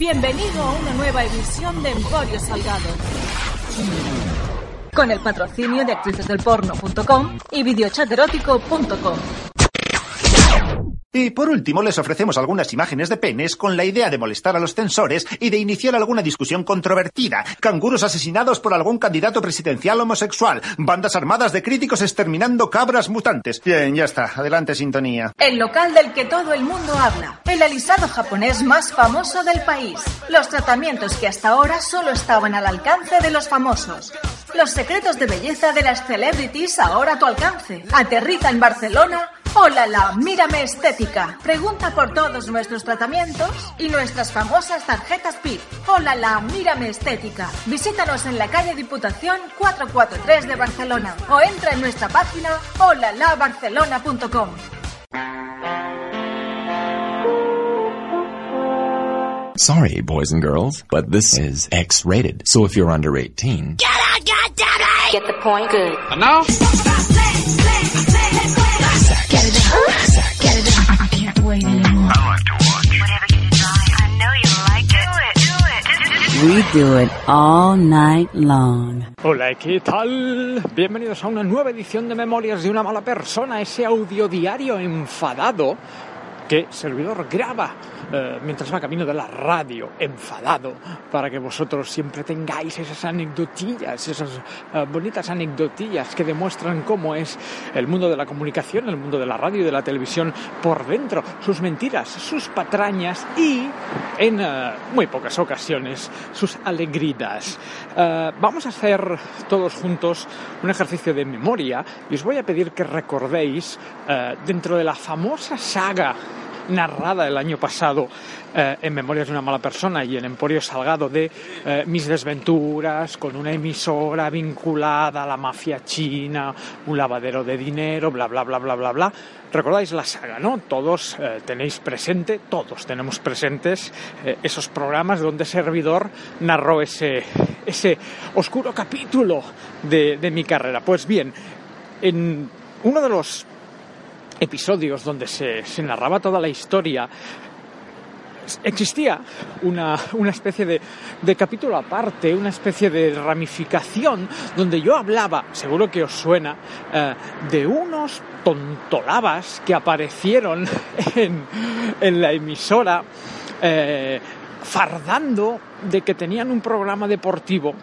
Bienvenido a una nueva edición de Emporio Salgado. Con el patrocinio de actricesdelporno.com y videochaterótico.com. Y por último, les ofrecemos algunas imágenes de penes con la idea de molestar a los censores y de iniciar alguna discusión controvertida. Canguros asesinados por algún candidato presidencial homosexual. Bandas armadas de críticos exterminando cabras mutantes. Bien, ya está. Adelante, sintonía. El local del que todo el mundo habla. El alisado japonés más famoso del país. Los tratamientos que hasta ahora solo estaban al alcance de los famosos. Los secretos de belleza de las celebrities ahora a tu alcance. Aterriza en Barcelona. Hola la, mírame estética. Pregunta por todos nuestros tratamientos y nuestras famosas tarjetas PIP. Hola la, mírame estética. Visítanos en la calle Diputación 443 de Barcelona o entra en nuestra página holalabarcelona.com. Sorry, boys and girls, but this is X rated. So if you're under 18, Get the point? Good. And We do it all night long. Hola, ¿qué tal? Bienvenidos a una nueva edición de Memorias de una mala persona, ese audio diario enfadado que servidor graba eh, mientras va camino de la radio, enfadado, para que vosotros siempre tengáis esas anecdotillas, esas eh, bonitas anecdotillas que demuestran cómo es el mundo de la comunicación, el mundo de la radio y de la televisión por dentro, sus mentiras, sus patrañas y, en eh, muy pocas ocasiones, sus alegridas. Eh, vamos a hacer todos juntos un ejercicio de memoria y os voy a pedir que recordéis eh, dentro de la famosa saga narrada el año pasado eh, en Memorias de una mala persona y en Emporio Salgado de eh, mis desventuras con una emisora vinculada a la mafia china, un lavadero de dinero, bla, bla, bla, bla, bla, bla. Recordáis la saga, ¿no? Todos eh, tenéis presente, todos tenemos presentes esos programas donde servidor narró ese, ese oscuro capítulo de, de mi carrera. Pues bien, en uno de los episodios donde se, narraba toda la historia, existía una, una especie de, de, capítulo aparte, una especie de ramificación donde yo hablaba, seguro que os suena, eh, de unos tontolabas que aparecieron en, en la emisora eh, fardando de que tenían un programa deportivo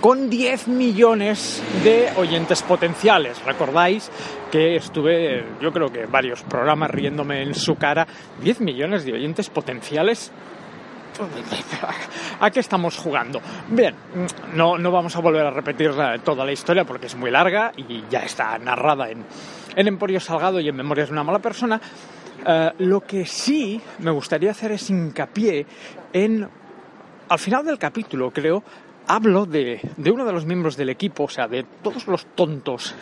con 10 millones de oyentes potenciales. ¿Recordáis que estuve, yo creo que varios programas riéndome en su cara? 10 millones de oyentes potenciales. ¿A qué estamos jugando? Bien, no, no vamos a volver a repetir toda la historia porque es muy larga y ya está narrada en, en Emporio Salgado y en Memorias de una mala persona. Uh, lo que sí me gustaría hacer es hincapié en, al final del capítulo, creo, hablo de, de, uno de los miembros del equipo, o sea, de todos los tontos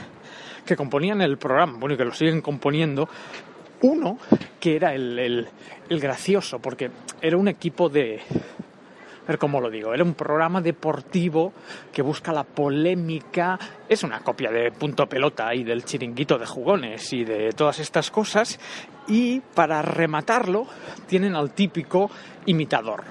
que componían el programa, bueno, y que lo siguen componiendo, uno que era el, el, gracioso, porque era un equipo de... A ver cómo lo digo, era un programa deportivo que busca la polémica, es una copia de Punto Pelota y del chiringuito de jugones y de todas estas cosas, y para rematarlo tienen al típico imitador,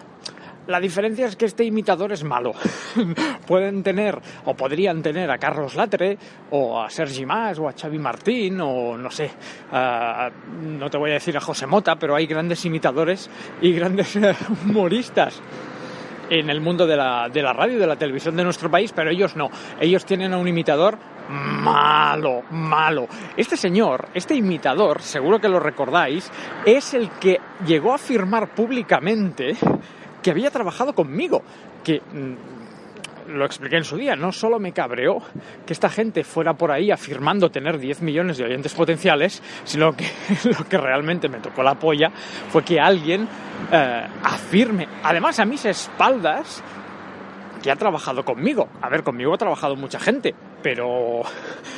la diferencia es que este imitador es malo. Pueden tener, o podrían tener a Carlos Latre, o a Sergi Mas, o a Xavi Martín, o no sé, no te voy a decir a José Mota, pero hay grandes imitadores y grandes humoristas en el mundo de la, de la radio y de la televisión de nuestro país, pero ellos no. Ellos tienen a un imitador malo, malo. Este señor, este imitador, seguro que lo recordáis, es el que llegó a afirmar públicamente que había trabajado conmigo, que lo expliqué en su día, no solo me cabreó que esta gente fuera por ahí afirmando tener 10 millones de oyentes potenciales, sino que lo que realmente me tocó la polla fue que alguien eh, afirme, además a mis espaldas, que ha trabajado conmigo. A ver, conmigo ha trabajado mucha gente, pero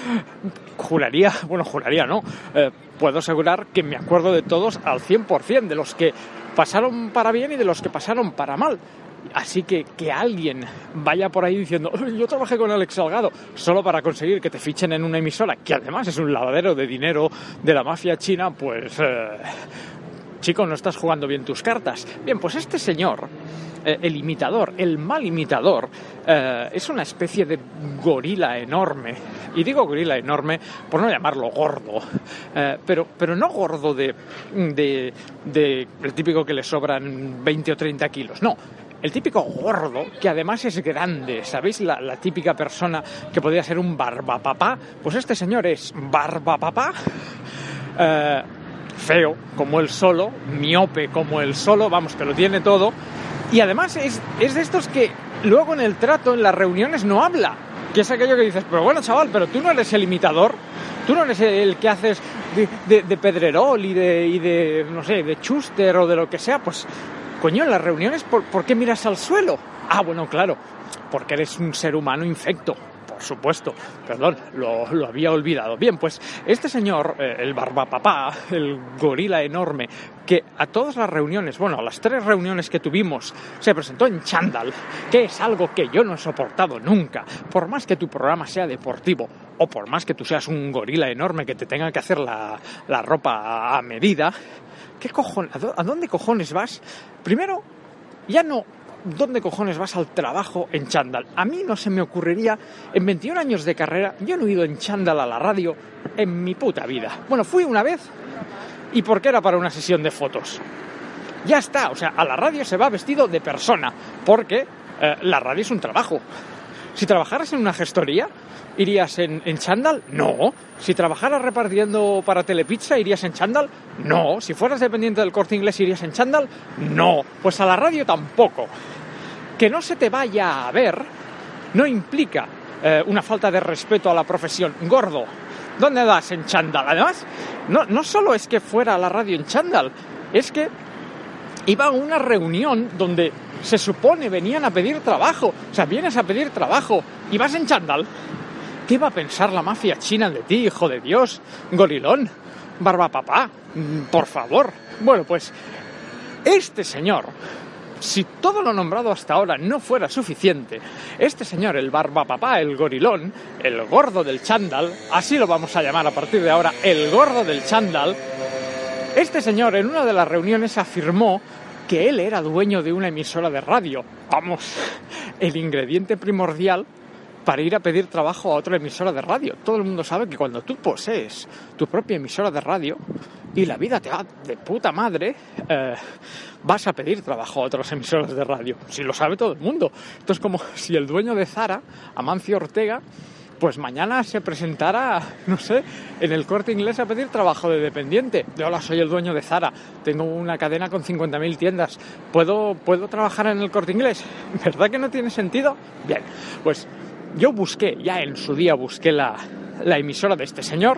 juraría, bueno, juraría no, eh, puedo asegurar que me acuerdo de todos al 100%, de los que pasaron para bien y de los que pasaron para mal. Así que que alguien vaya por ahí diciendo, yo trabajé con Alex Salgado, solo para conseguir que te fichen en una emisora, que además es un lavadero de dinero de la mafia china, pues... Eh, chico, no estás jugando bien tus cartas. Bien, pues este señor, eh, el imitador, el mal imitador, eh, es una especie de gorila enorme. Y digo gorila enorme por no llamarlo gordo, eh, pero, pero no gordo de, de, de el típico que le sobran 20 o 30 kilos, no. El típico gordo, que además es grande, ¿sabéis? La, la típica persona que podría ser un barbapapá. Pues este señor es barbapapá. Feo como él solo, miope como él solo, vamos, que lo tiene todo. Y además es, es de estos que luego en el trato, en las reuniones, no habla. Que es aquello que dices, pero bueno, chaval, pero tú no eres el imitador, tú no eres el que haces de, de, Pedrerol y de, y de, no sé, de Chuster o de lo que sea, pues, coño, en las reuniones, ¿por, ¿por qué miras al suelo? Ah, bueno, claro, porque eres un ser humano infecto supuesto, perdón, lo, había olvidado. Bien, pues este señor, eh, el barbapapá, el gorila enorme, que a todas las reuniones, bueno, a las tres reuniones que tuvimos, se presentó en chándal, que es algo que yo no he soportado nunca, por más que tu programa sea deportivo, o por más que tú seas un gorila enorme que te tenga que hacer la, la ropa a medida, ¿qué a dónde cojones vas? Primero, ya no ¿dónde cojones vas al trabajo en chándal? A mí no se me ocurriría, en 21 años de carrera, yo no he ido en chándal a la radio en mi puta vida. Bueno, fui una vez y porque era para una sesión de fotos. Ya está, o sea, a la radio se va vestido de persona, porque eh, la radio es un trabajo. Si trabajaras en una gestoría, ¿irías en, en chándal? No. Si trabajaras repartiendo para Telepizza, ¿irías en chándal? No. Si fueras dependiente del corte inglés, ¿irías en chándal? No. Pues a la radio tampoco. Que no se te vaya a ver no implica eh, una falta de respeto a la profesión. Gordo, ¿dónde vas en chándal? Además, no, no solo es que fuera a la radio en chándal, es que iba a una reunión donde se supone venían a pedir trabajo. O sea, vienes a pedir trabajo y vas en chándal. ¿Qué va a pensar la mafia china de ti, hijo de Dios? Gorilón, barba papá, por favor. Bueno, pues este señor, si todo lo nombrado hasta ahora no fuera suficiente, este señor, el barba papá, el gorilón, el gordo del chándal, así lo vamos a llamar a partir de ahora, el gordo del chándal, este señor en una de las reuniones afirmó que él era dueño de una emisora de radio. Vamos, el ingrediente primordial para ir a pedir trabajo a otra emisora de radio. Todo el mundo sabe que cuando tú posees tu propia emisora de radio y la vida te va de puta madre, eh, vas a pedir trabajo a otras emisoras de radio. Si lo sabe todo el mundo. Esto es como si el dueño de Zara, Amancio Ortega, pues mañana se presentara, no sé, en el corte inglés a pedir trabajo de dependiente. De hola, soy el dueño de Zara, tengo una cadena con 50.000 tiendas, ¿Puedo, ¿puedo trabajar en el corte inglés? ¿Verdad que no tiene sentido? Bien, pues yo busqué, ya en su día busqué la, la emisora de este señor,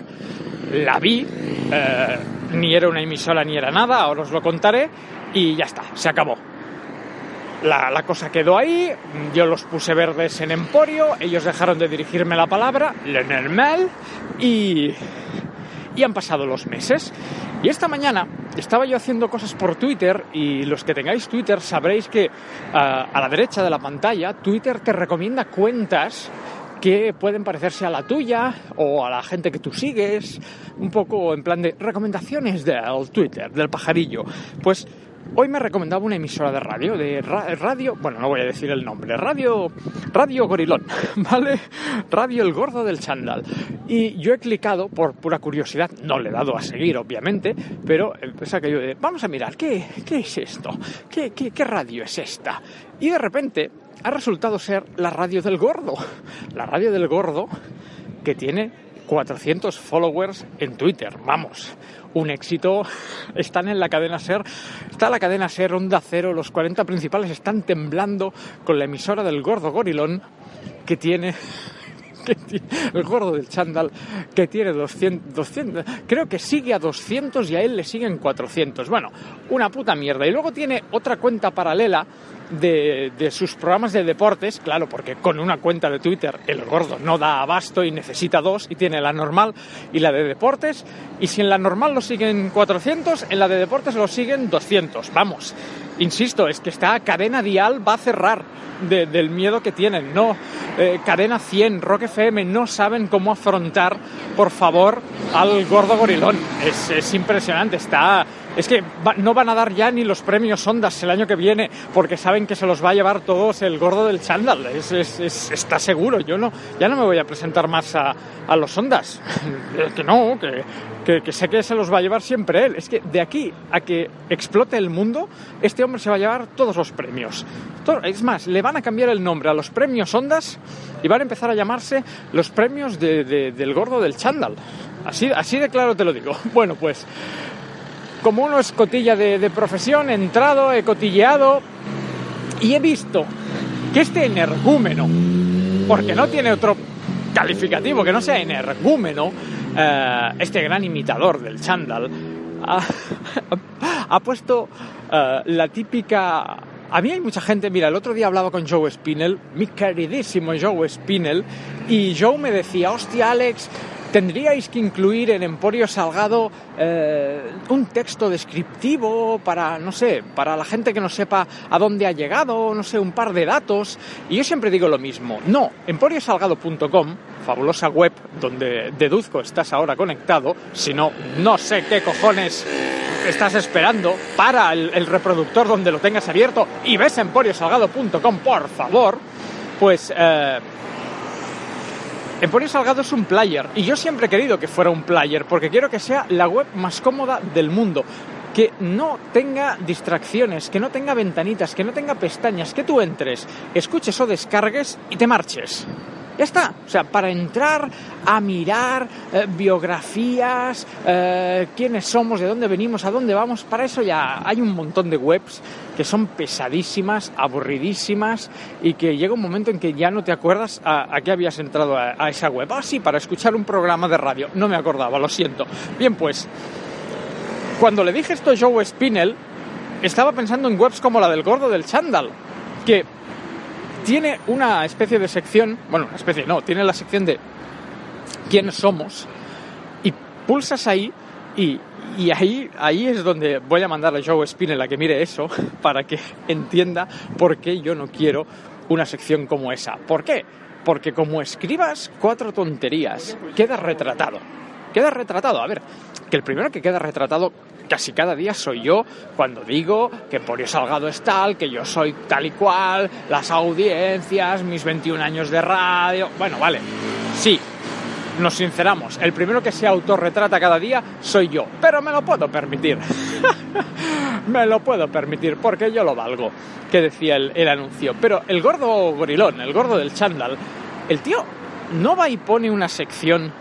la vi, eh, ni era una emisora ni era nada, ahora os lo contaré, y ya está, se acabó. La, cosa quedó ahí, yo los puse verdes en Emporio, ellos dejaron de dirigirme la palabra, le normal, y, y han pasado los meses. Y esta mañana estaba yo haciendo cosas por Twitter y los que tengáis Twitter sabréis que uh, a la derecha de la pantalla Twitter te recomienda cuentas que pueden parecerse a la tuya o a la gente que tú sigues, un poco en plan de recomendaciones del Twitter, del pajarillo. Pues hoy me recomendaba una emisora de radio, de ra radio, bueno, no voy a decir el nombre, radio, radio Gorilón, ¿vale? Radio El Gordo del Chandal. Y yo he clicado por pura curiosidad, no le he dado a seguir, obviamente, pero es aquello de, vamos a mirar, ¿qué, qué es esto? ¿Qué, qué, ¿Qué radio es esta? Y de repente ha resultado ser la radio del gordo. La radio del gordo que tiene 400 followers en Twitter. Vamos, un éxito. Están en la cadena Ser, está la cadena Ser, Onda Cero, los 40 principales están temblando con la emisora del gordo gorilón que tiene el gordo del chándal que tiene 200, 200, creo que sigue a 200 y a él le siguen 400. Bueno, una puta mierda. Y luego tiene otra cuenta paralela de, de sus programas de deportes, claro, porque con una cuenta de Twitter el gordo no da abasto y necesita dos, y tiene la normal y la de deportes, y si en la normal lo siguen 400, en la de deportes lo siguen 200. Vamos, insisto, es que esta cadena dial va a cerrar de- del miedo que tienen, no, eh, cadena 100, Rock FM, no saben cómo afrontar, por favor, al gordo gorilón. Es, es impresionante, está... Es que no van a dar ya ni los premios Ondas el año que viene porque saben que se los va a llevar todos el gordo del chándal. Es, es- es- está seguro. Yo no, ya no me voy a presentar más a, a los Ondas. Eh, que no, que, que, sé que se los va a llevar siempre él. Es que de aquí a que explote el mundo, este hombre se va a llevar todos los premios. Es más, le van a cambiar el nombre a los premios Ondas y van a empezar a llamarse los premios de- de- del gordo del chándal. Así, así de claro te lo digo. Bueno, pues como uno es cotilla de, profesión, he entrado, he cotilleado y he visto que este energúmeno, porque no tiene otro calificativo que no sea energúmeno, eh, este gran imitador del chándal, ha, ha puesto eh, la típica... A mí hay mucha gente, mira, el otro día hablaba con Joe Spinell, mi queridísimo Joe Spinell, y Joe me decía, hostia Alex, tendríais que incluir en Emporio Salgado eh, un texto descriptivo para, no sé, para la gente que no sepa a dónde ha llegado, no sé, un par de datos. Y yo siempre digo lo mismo. No, emporiosalgado.com, fabulosa web donde deduzco estás ahora conectado, si no, sé qué cojones estás esperando para el, el reproductor donde lo tengas abierto y ves emporiosalgado.com, por favor, pues... eh, Emporio Salgado es un player y yo siempre he querido que fuera un player porque quiero que sea la web más cómoda del mundo. Que no tenga distracciones, que no tenga ventanitas, que no tenga pestañas, que tú entres, escuches o descargues y te marches. Ya está. O sea, para entrar a mirar eh, biografías, eh, quiénes somos, de dónde venimos, a dónde vamos, para eso ya hay un montón de webs que son pesadísimas, aburridísimas y que llega un momento en que ya no te acuerdas a, qué habías entrado a, a esa web. Ah, sí, para escuchar un programa de radio. No me acordaba, lo siento. Bien, pues, cuando le dije esto a Joe Spinell, estaba pensando en webs como la del gordo del chándal, que tiene una especie de sección, bueno, una especie no, tiene la sección de quiénes somos y pulsas ahí y, y ahí, ahí es donde voy a mandar a Joe Spinell a que mire eso para que entienda por qué yo no quiero una sección como esa. ¿Por qué? Porque como escribas cuatro tonterías, quedas retratado. Queda retratado. A ver, que el primero que queda retratado casi cada día soy yo cuando digo que Emporio Salgado es tal, que yo soy tal y cual, las audiencias, mis 21 años de radio. Bueno, vale, sí, nos sinceramos, el primero que se autorretrata cada día soy yo, pero me lo puedo permitir. me lo puedo permitir porque yo lo valgo, que decía el, el anuncio. Pero el gordo gorilón, el gordo del chándal, el tío no va y pone una sección,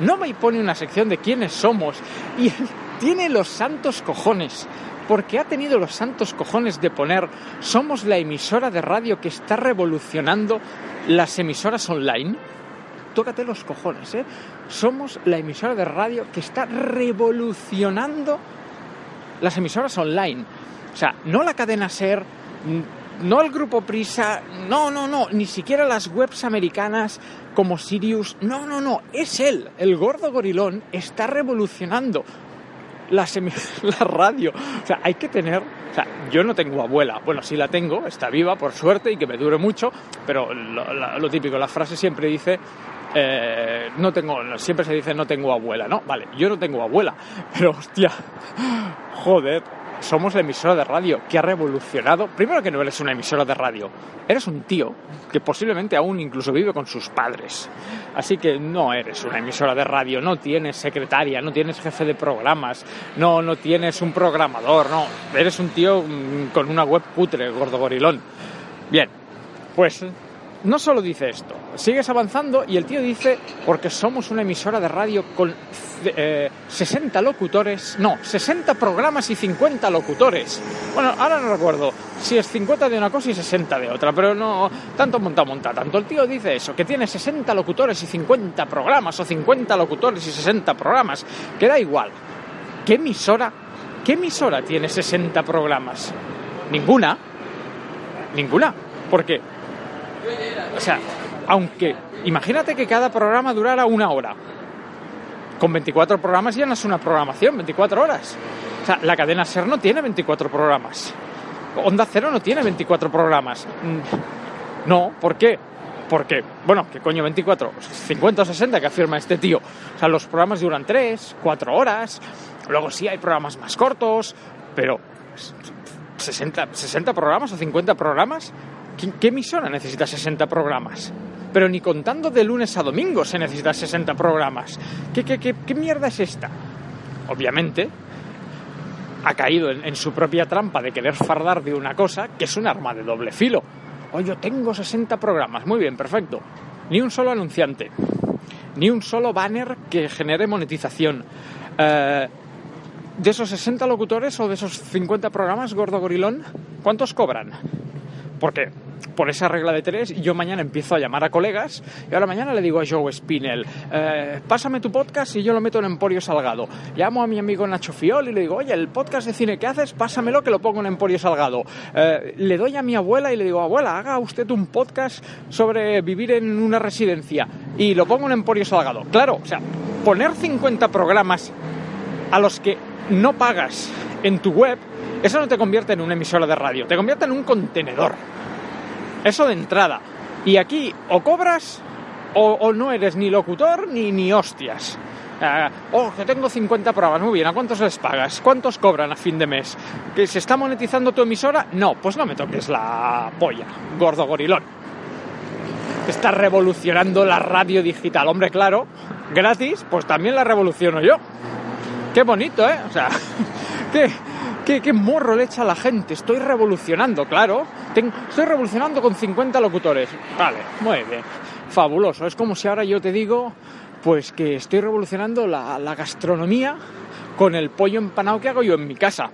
no y pone una sección de quiénes somos y tiene los santos cojones. Porque ha tenido los santos cojones de poner somos la emisora de radio que está revolucionando las emisoras online tócate los cojones, ¿eh? Somos la emisora de radio que está revolucionando las emisoras online. O sea, no la cadena Ser, no el grupo Prisa, no, no, no, ni siquiera las webs americanas como Sirius, no, no, no, es él, el gordo gorilón, está revolucionando la, semi- la radio. O sea, hay que tener... O sea, yo no tengo abuela. Bueno, sí la tengo, está viva, por suerte, y que me dure mucho, pero lo, lo típico, la frase siempre dice... eh, no tengo, siempre se dice no tengo abuela, ¿no? Vale, yo no tengo abuela, pero hostia, joder, somos la emisora de radio que ha revolucionado. Primero que no eres una emisora de radio, eres un tío que posiblemente aún incluso vive con sus padres. Así que no eres una emisora de radio, no tienes secretaria, no tienes jefe de programas, no, no tienes un programador, no. Eres un tío mm, con una web putre, gordo gorilón. Bien, pues no solo dice esto, sigues avanzando y el tío dice, porque somos una emisora de radio con eh, 60 locutores, no, 60 programas y 50 locutores. Bueno, ahora no recuerdo si es 50 de una cosa y 60 de otra, pero no, tanto monta, monta, tanto. El tío dice eso, que tiene 60 locutores y 50 programas, o 50 locutores y 60 programas, que da igual. ¿Qué emisora, qué emisora tiene 60 programas? Ninguna. Ninguna. ¿Por qué? O sea, aunque imagínate que cada programa durara una hora. Con 24 programas ya no es una programación, 24 horas. O sea, la cadena SER no tiene 24 programas. Onda Cero no tiene 24 programas. Mm, No, ¿por qué? Porque, bueno, ¿qué coño 24? 50 o 60 que afirma este tío. O sea, los programas duran 3, 4 horas. Luego sí hay programas más cortos, pero 60, 60 programas o 50 programas. ¿Qué, emisora necesita 60 programas? Pero ni contando de lunes a domingo se necesita 60 programas. ¿Qué, mierda es esta? Obviamente, ha caído en, su propia trampa de querer fardar de una cosa que es un arma de doble filo. Oh, yo tengo 60 programas. Muy bien, perfecto. Ni un solo anunciante. Ni un solo banner que genere monetización. Eh, de esos 60 locutores o de esos 50 programas, Gordo Gorilón, ¿cuántos cobran? Porque por esa regla de tres, yo mañana empiezo a llamar a colegas y ahora mañana le digo a Joe Spinell, eh, pásame tu podcast y yo lo meto en Emporio Salgado. Llamo a mi amigo Nacho Fiol y le digo, oye, el podcast de cine que haces, pásamelo que lo pongo en Emporio Salgado. Eh, le doy a mi abuela y le digo, abuela, haga usted un podcast sobre vivir en una residencia y lo pongo en Emporio Salgado. Claro, o sea, poner 50 programas a los que no pagas en tu web, eso no te convierte en una emisora de radio, te convierte en un contenedor. Eso de entrada. Y aquí o cobras o, no eres ni locutor ni, ni hostias. Uh, oh, que tengo 50 programas. Muy bien, ¿a cuántos les pagas? ¿Cuántos cobran a fin de mes? ¿Que se está monetizando tu emisora? No, pues no me toques la polla, gordo gorilón. Está revolucionando la radio digital. Hombre, claro, gratis, pues también la revoluciono yo. Qué bonito, ¿eh? O sea, qué, qué, morro le echa a la gente. Estoy revolucionando, claro. Estoy revolucionando con 50 locutores. Vale, muy bien. Fabuloso. Es como si ahora yo te digo, pues que estoy revolucionando la, la gastronomía con el pollo empanado que hago yo en mi casa.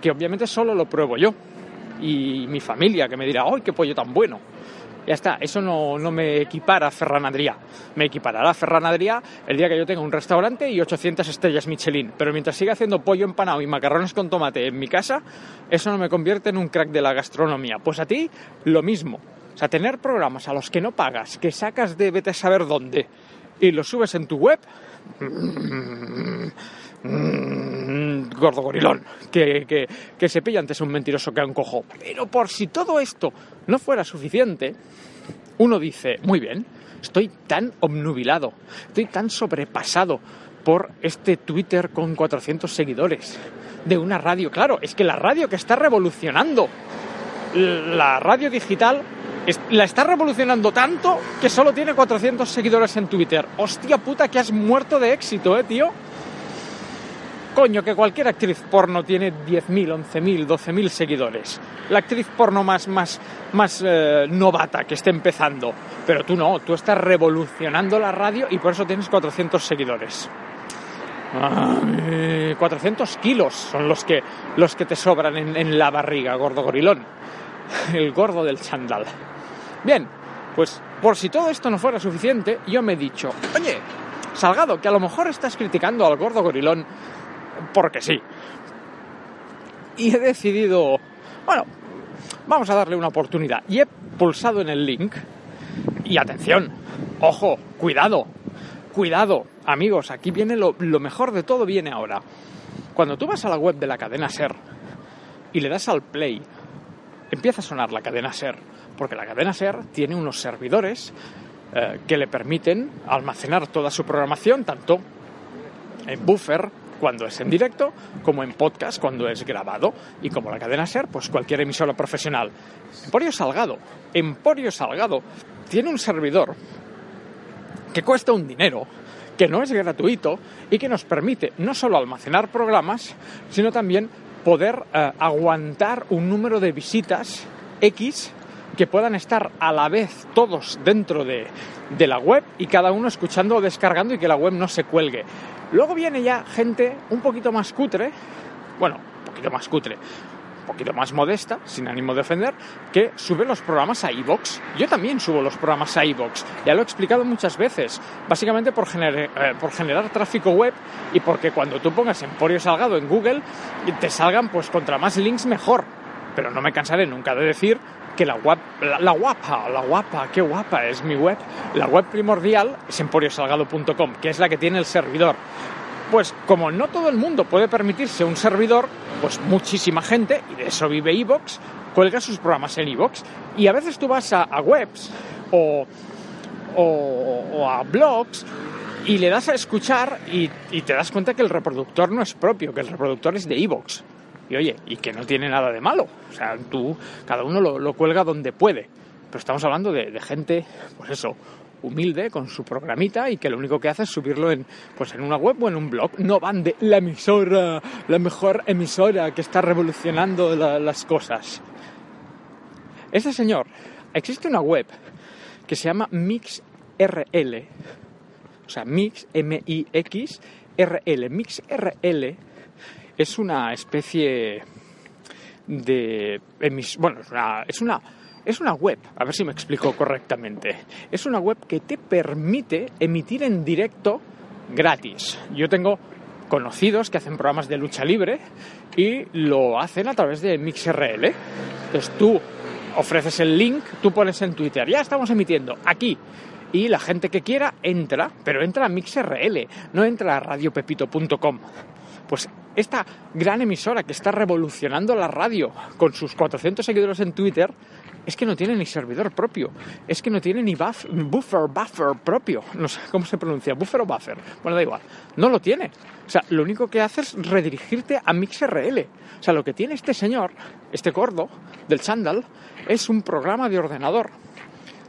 Que obviamente solo lo pruebo yo. Y mi familia, que me dirá, ¡ay, qué pollo tan bueno! Ya está, eso no, no, me equipara a Ferran Adrià. Me equiparará a Ferran Adrià el día que yo tenga un restaurante y 800 estrellas Michelin. Pero mientras siga haciendo pollo empanado y macarrones con tomate en mi casa, eso no me convierte en un crack de la gastronomía. Pues a ti, lo mismo. O sea, tener programas a los que no pagas, que sacas de vete a saber dónde y los subes en tu web. Mm, gordo gorilón, que, que, que, se pilla antes un mentiroso que a un cojo. Pero por si todo esto no fuera suficiente, uno dice, muy bien, estoy tan obnubilado, estoy tan sobrepasado por este Twitter con 400 seguidores de una radio. Claro, es que la radio que está revolucionando, la radio digital, la está revolucionando tanto que solo tiene 400 seguidores en Twitter. Hostia puta, que has muerto de éxito, eh, tío. Coño, que cualquier actriz porno tiene 10.000, 11.000, 12.000 seguidores. La actriz porno más, más, más eh, novata que esté empezando. Pero tú no, tú estás revolucionando la radio y por eso tienes 400 seguidores. Ay, 400 kilos son los que, los que te sobran en, en la barriga, gordo gorilón. El gordo del chandal. Bien, pues por si todo esto no fuera suficiente, yo me he dicho, oye, Salgado, que a lo mejor estás criticando al gordo gorilón porque sí. Y he decidido, bueno, vamos a darle una oportunidad. Y he pulsado en el link. Y atención, ojo, cuidado, cuidado, amigos, aquí viene lo, lo, mejor de todo, viene ahora. Cuando tú vas a la web de la cadena Ser y le das al play, empieza a sonar la cadena Ser, porque la cadena Ser tiene unos servidores eh, que le permiten almacenar toda su programación, tanto en buffer cuando es en directo, como en podcast cuando es grabado. Y como la cadena SER, pues cualquier emisora profesional. Emporio Salgado. Emporio Salgado tiene un servidor que cuesta un dinero, que no es gratuito y que nos permite no solo almacenar programas, sino también poder eh, aguantar un número de visitas X que puedan estar a la vez todos dentro de, de la web y cada uno escuchando o descargando y que la web no se cuelgue. Luego viene ya gente un poquito más cutre, bueno, un poquito más cutre, un poquito más modesta, sin ánimo de ofender, que sube los programas a iVoox. Yo también subo los programas a iVoox, ya lo he explicado muchas veces, básicamente por, eh, por generar tráfico web y porque cuando tú pongas Emporio Salgado en Google, te salgan pues contra más links mejor. Pero no me cansaré nunca de decir que la, guap- la, guapa, la guapa, qué guapa es mi web. La web primordial es emporiosalgado.com, que es la que tiene el servidor. Pues como no todo el mundo puede permitirse un servidor, pues muchísima gente, y de eso vive Evox, cuelga sus programas en Evox. Y a veces tú vas a, webs o, o- o a blogs y le das a escuchar y, y te das cuenta que el reproductor no es propio, que el reproductor es de Evox. Y oye, y que no tiene nada de malo. O sea, tú, cada uno lo, cuelga donde puede. Pero estamos hablando de, gente, pues eso, humilde, con su programita y que lo único que hace es subirlo en, pues en una web o en un blog. No van de la emisora, la mejor emisora que está revolucionando la- las cosas. Este señor, existe una web que se llama MixRL, o sea, Mix, M-I-X, RL. MixRL es una especie de bueno es una, es una es una web a ver si me explico correctamente. Es una web que te permite emitir en directo gratis. Yo tengo conocidos que hacen programas de lucha libre y lo hacen a través de MixRL. Entonces tú ofreces el link tú pones en Twitter ya estamos emitiendo aquí y la gente que quiera entra, pero entra a MixRL, no entra a radiopepito.com. Pues esta gran emisora que está revolucionando la radio con sus 400 seguidores en Twitter es que no tiene ni servidor propio, es que no tiene ni buff- buffer, buffer propio, no sé cómo se pronuncia, buffer o buffer, bueno, da igual, no lo tiene. O sea, lo único que hace es redirigirte a MixRL. O sea, lo que tiene este señor, este gordo del chándal, es un programa de ordenador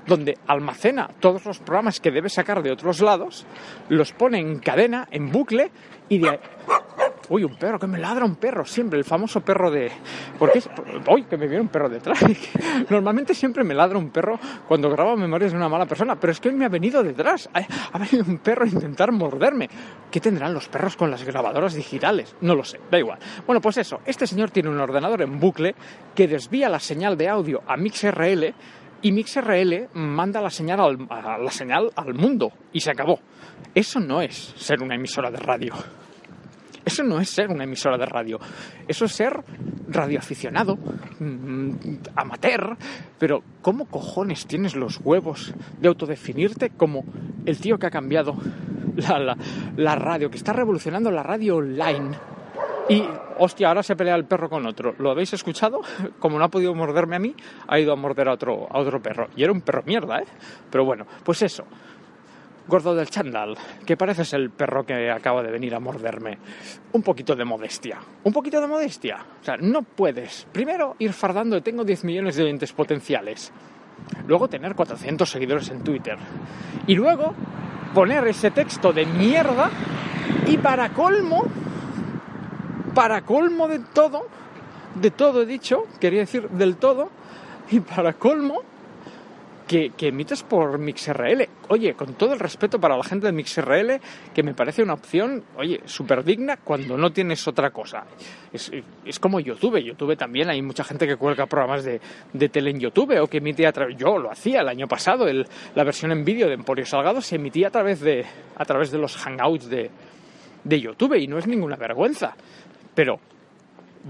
donde almacena todos los programas que debe sacar de otros lados, los pone en cadena, en bucle, y de ahí... Uy, un perro, que me ladra un perro, siempre, el famoso perro de... Porque es... Uy, que me viene un perro detrás. Normalmente siempre me ladra un perro cuando grabo memorias de una mala persona, pero es que hoy me ha venido detrás. Ha venido un perro a intentar morderme. ¿Qué tendrán los perros con las grabadoras digitales? No lo sé, da igual. Bueno, pues eso, este señor tiene un ordenador en bucle que desvía la señal de audio a MixRL y MixRL manda la señal al, a la señal al mundo y se acabó. Eso no es ser una emisora de radio. Eso no es ser una emisora de radio. Eso es ser radioaficionado, mm, amateur. Pero ¿cómo cojones tienes los huevos de autodefinirte como el tío que ha cambiado la, la- la radio, que está revolucionando la radio online? Y, hostia, ahora se pelea el perro con otro. ¿Lo habéis escuchado? Como no ha podido morderme a mí, ha ido a morder a otro, a otro perro. Y era un perro mierda, ¿eh? Pero bueno, pues eso. Gordo del chándal, que pareces el perro que acaba de venir a morderme. Un poquito de modestia. Un poquito de modestia. O sea, no puedes. Primero, ir fardando, tengo 10 millones de oyentes potenciales. Luego, tener 400 seguidores en Twitter. Y luego, poner ese texto de mierda. Y para colmo, para colmo de todo, de todo he dicho, quería decir del todo, y para colmo, que, emites por MixRL. Oye, con todo el respeto para la gente de MixRL, que me parece una opción, oye, súper digna cuando no tienes otra cosa. Es, es como YouTube. YouTube también hay mucha gente que cuelga programas de, de tele en YouTube o que emite a través. Yo lo hacía el año pasado, el- la versión en vídeo de Emporio Salgado se emitía a través de, a través de los hangouts de, de YouTube y no es ninguna vergüenza. Pero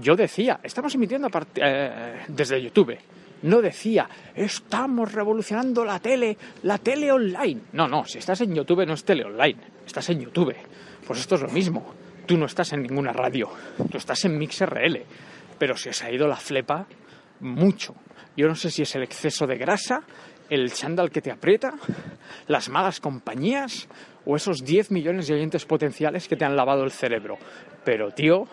yo decía, estamos emitiendo a eh, desde YouTube. No decía, estamos revolucionando la tele, la tele online. No, no, si estás en YouTube no es tele online, estás en YouTube. Pues esto es lo mismo. Tú no estás en ninguna radio, tú estás en MixRL. Pero se os ha ido la flepa mucho. Yo no sé si es el exceso de grasa, el chándal que te aprieta, las malas compañías o esos 10 millones de oyentes potenciales que te han lavado el cerebro. Pero, tío,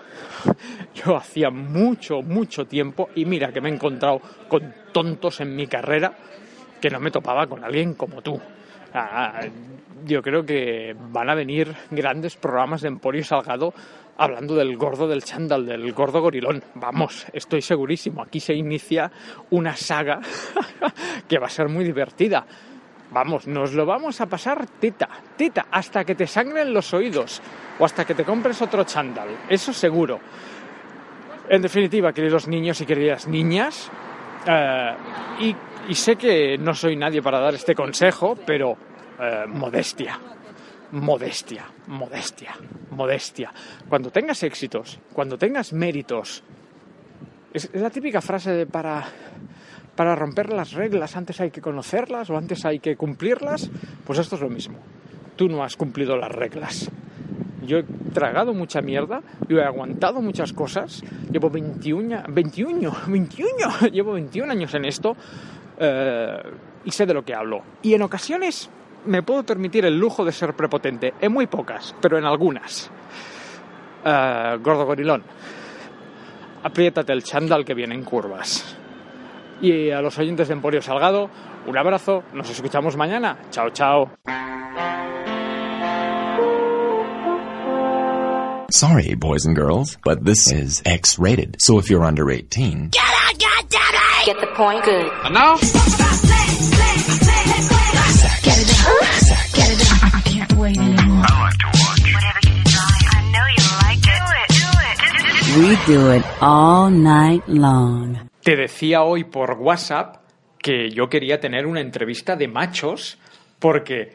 yo hacía mucho, mucho tiempo y mira que me he encontrado con tontos en mi carrera que no me topaba con alguien como tú. Ah, yo creo que van a venir grandes programas de Emporio Salgado hablando del gordo del chándal, del gordo gorilón. Vamos, estoy segurísimo. Aquí se inicia una saga que va a ser muy divertida. Vamos, nos lo vamos a pasar tita, tita, hasta que te sangren los oídos o hasta que te compres otro chándal. Eso seguro. En definitiva, queridos niños y queridas niñas, eh, y, sé que no soy nadie para dar este consejo, pero eh, modestia, modestia, modestia, modestia. Cuando tengas éxitos, cuando tengas méritos, es la típica frase de para, para romper las reglas antes hay que conocerlas o antes hay que cumplirlas, pues esto es lo mismo. Tú no has cumplido las reglas. Yo he tragado mucha mierda, yo he aguantado muchas cosas, llevo 21, 21, 21, llevo 21 años en esto eh, y sé de lo que hablo. Y en ocasiones me puedo permitir el lujo de ser prepotente, en muy pocas, pero en algunas. Eh, gordo gorilón, apriétate el chándal que viene en curvas. Y a los oyentes de Emporio Salgado, un abrazo, nos escuchamos mañana. Chao, chao. Sorry, boys and girls, but this is X-rated. So if you're under 18, Get out, goddammit! Get the point? Good. And now? We do it all night long. Te decía hoy por WhatsApp que yo quería tener una entrevista de machos porque eh,